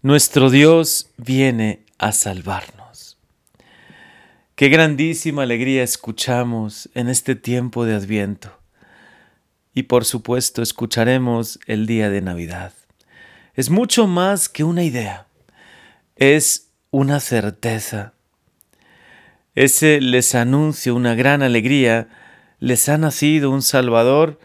Nuestro Dios viene a salvarnos. Qué grandísima alegría escuchamos en este tiempo de Adviento. Y por supuesto escucharemos el día de Navidad. Es mucho más que una idea. Es una certeza. Ese les anuncio una gran alegría. Les ha nacido un Salvador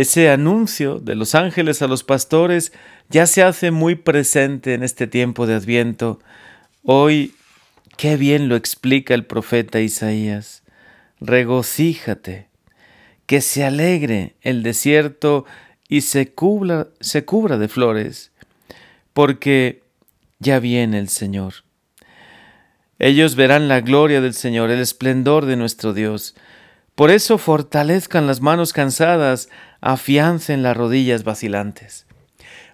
ese anuncio de los ángeles a los pastores ya se hace muy presente en este tiempo de Adviento. Hoy, qué bien lo explica el profeta Isaías. Regocíjate, que se alegre el desierto y se cubra, se cubra de flores, porque ya viene el Señor. Ellos verán la gloria del Señor, el esplendor de nuestro Dios. Por eso fortalezcan las manos cansadas, afiancen las rodillas vacilantes.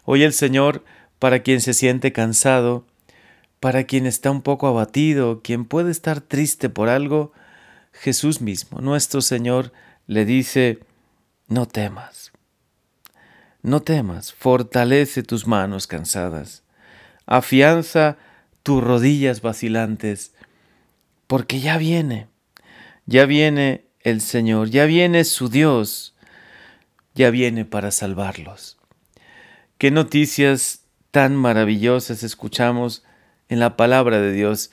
Hoy el Señor, para quien se siente cansado, para quien está un poco abatido, quien puede estar triste por algo, Jesús mismo, nuestro Señor, le dice, no temas, no temas, fortalece tus manos cansadas, afianza tus rodillas vacilantes, porque ya viene, ya viene el Señor, ya viene su Dios, ya viene para salvarlos. Qué noticias tan maravillosas escuchamos en la palabra de Dios.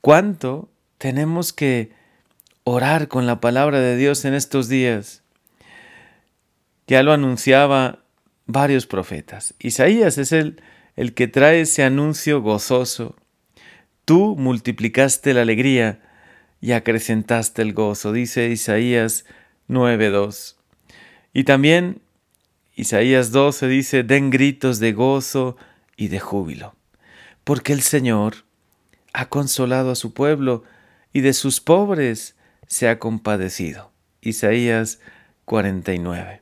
¿Cuánto tenemos que orar con la palabra de Dios en estos días? Ya lo anunciaba varios profetas. Isaías es el, el que trae ese anuncio gozoso. Tú multiplicaste la alegría y acrecentaste el gozo, dice Isaías 9.2. Y también Isaías 12 dice, den gritos de gozo y de júbilo, porque el Señor ha consolado a su pueblo y de sus pobres se ha compadecido. Isaías 49.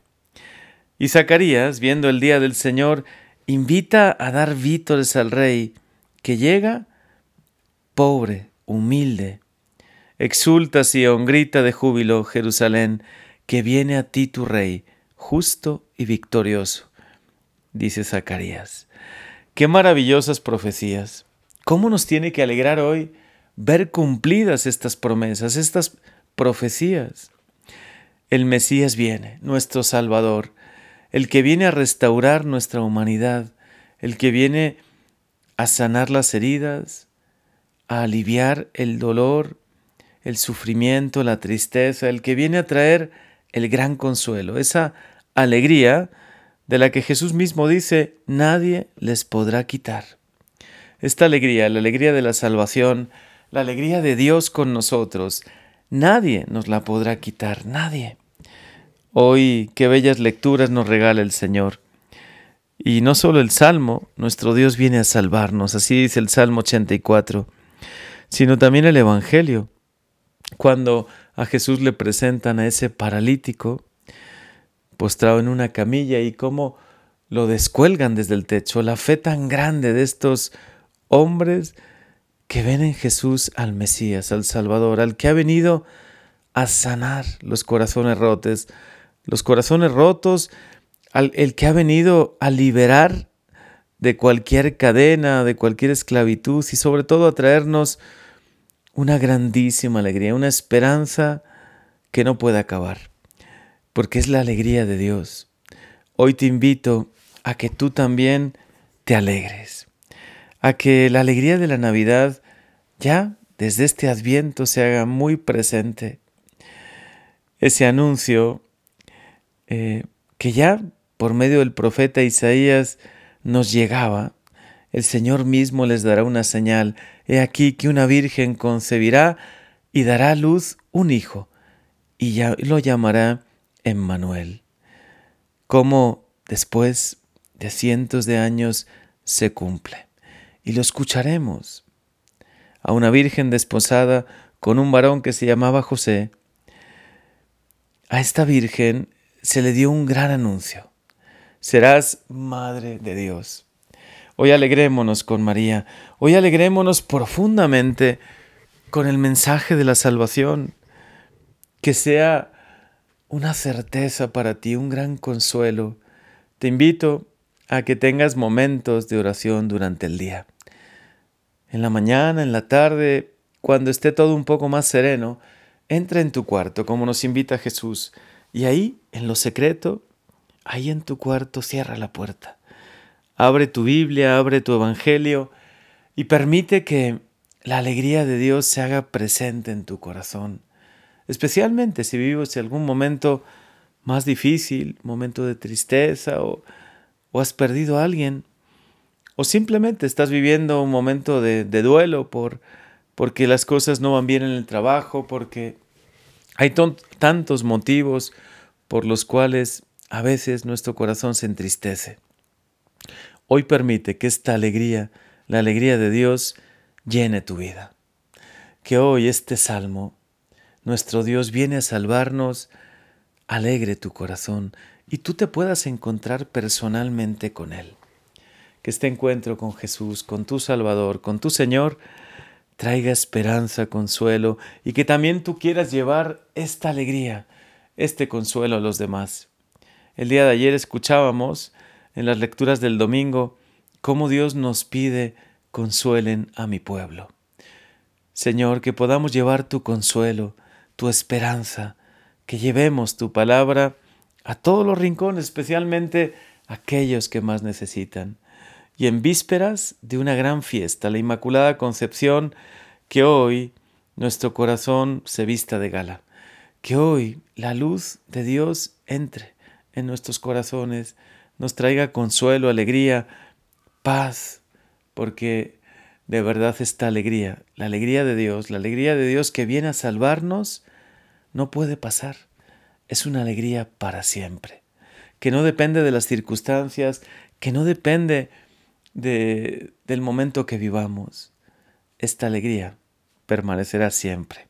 Y Zacarías, viendo el día del Señor, invita a dar vítores al rey, que llega pobre, humilde, Exulta Sion, grita de júbilo Jerusalén, que viene a ti tu rey, justo y victorioso, dice Zacarías. Qué maravillosas profecías. ¿Cómo nos tiene que alegrar hoy ver cumplidas estas promesas, estas profecías? El Mesías viene, nuestro Salvador, el que viene a restaurar nuestra humanidad, el que viene a sanar las heridas, a aliviar el dolor, el sufrimiento, la tristeza, el que viene a traer el gran consuelo, esa alegría de la que Jesús mismo dice, nadie les podrá quitar. Esta alegría, la alegría de la salvación, la alegría de Dios con nosotros, nadie nos la podrá quitar, nadie. Hoy qué bellas lecturas nos regala el Señor. Y no solo el Salmo, nuestro Dios viene a salvarnos, así dice el Salmo 84, sino también el Evangelio cuando a Jesús le presentan a ese paralítico postrado en una camilla y cómo lo descuelgan desde el techo, la fe tan grande de estos hombres que ven en Jesús al Mesías, al Salvador, al que ha venido a sanar los corazones rotos, los corazones rotos, al el que ha venido a liberar de cualquier cadena, de cualquier esclavitud y sobre todo a traernos una grandísima alegría, una esperanza que no puede acabar, porque es la alegría de Dios. Hoy te invito a que tú también te alegres, a que la alegría de la Navidad ya desde este adviento se haga muy presente. Ese anuncio eh, que ya por medio del profeta Isaías nos llegaba, el Señor mismo les dará una señal. He aquí que una virgen concebirá y dará a luz un hijo, y ya lo llamará Emmanuel. Como después de cientos de años se cumple. Y lo escucharemos. A una virgen desposada con un varón que se llamaba José. A esta virgen se le dio un gran anuncio. Serás madre de Dios. Hoy alegrémonos con María, hoy alegrémonos profundamente con el mensaje de la salvación, que sea una certeza para ti, un gran consuelo. Te invito a que tengas momentos de oración durante el día. En la mañana, en la tarde, cuando esté todo un poco más sereno, entra en tu cuarto, como nos invita Jesús, y ahí, en lo secreto, ahí en tu cuarto, cierra la puerta. Abre tu Biblia, abre tu Evangelio y permite que la alegría de Dios se haga presente en tu corazón, especialmente si vives algún momento más difícil, momento de tristeza o, has perdido a alguien, o simplemente estás viviendo un momento de, de duelo por, porque las cosas no van bien en el trabajo, porque hay tantos motivos por los cuales a veces nuestro corazón se entristece. Hoy permite que esta alegría, la alegría de Dios, llene tu vida. Que hoy este salmo, nuestro Dios viene a salvarnos, alegre tu corazón y tú te puedas encontrar personalmente con Él. Que este encuentro con Jesús, con tu Salvador, con tu Señor, traiga esperanza, consuelo y que también tú quieras llevar esta alegría, este consuelo a los demás. El día de ayer escuchábamos en las lecturas del domingo cómo Dios nos pide consuelen a mi pueblo. Señor, que podamos llevar tu consuelo, tu esperanza, que llevemos tu palabra a todos los rincones, especialmente a aquellos que más necesitan. Y en vísperas de una gran fiesta, la Inmaculada Concepción, que hoy nuestro corazón se vista de gala, que hoy la luz de Dios entre en nuestros corazones, nos traiga consuelo, alegría, paz, porque de verdad esta alegría, la alegría de Dios, la alegría de Dios que viene a salvarnos, no puede pasar. Es una alegría para siempre, que no depende de las circunstancias, que no depende de, del momento que vivamos. Esta alegría permanecerá siempre.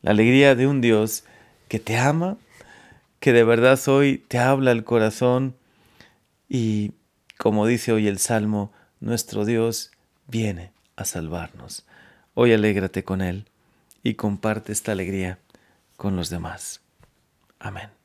La alegría de un Dios que te ama, que de verdad hoy te habla el corazón y, como dice hoy el Salmo, nuestro Dios viene a salvarnos. Hoy alégrate con Él y comparte esta alegría con los demás. Amén.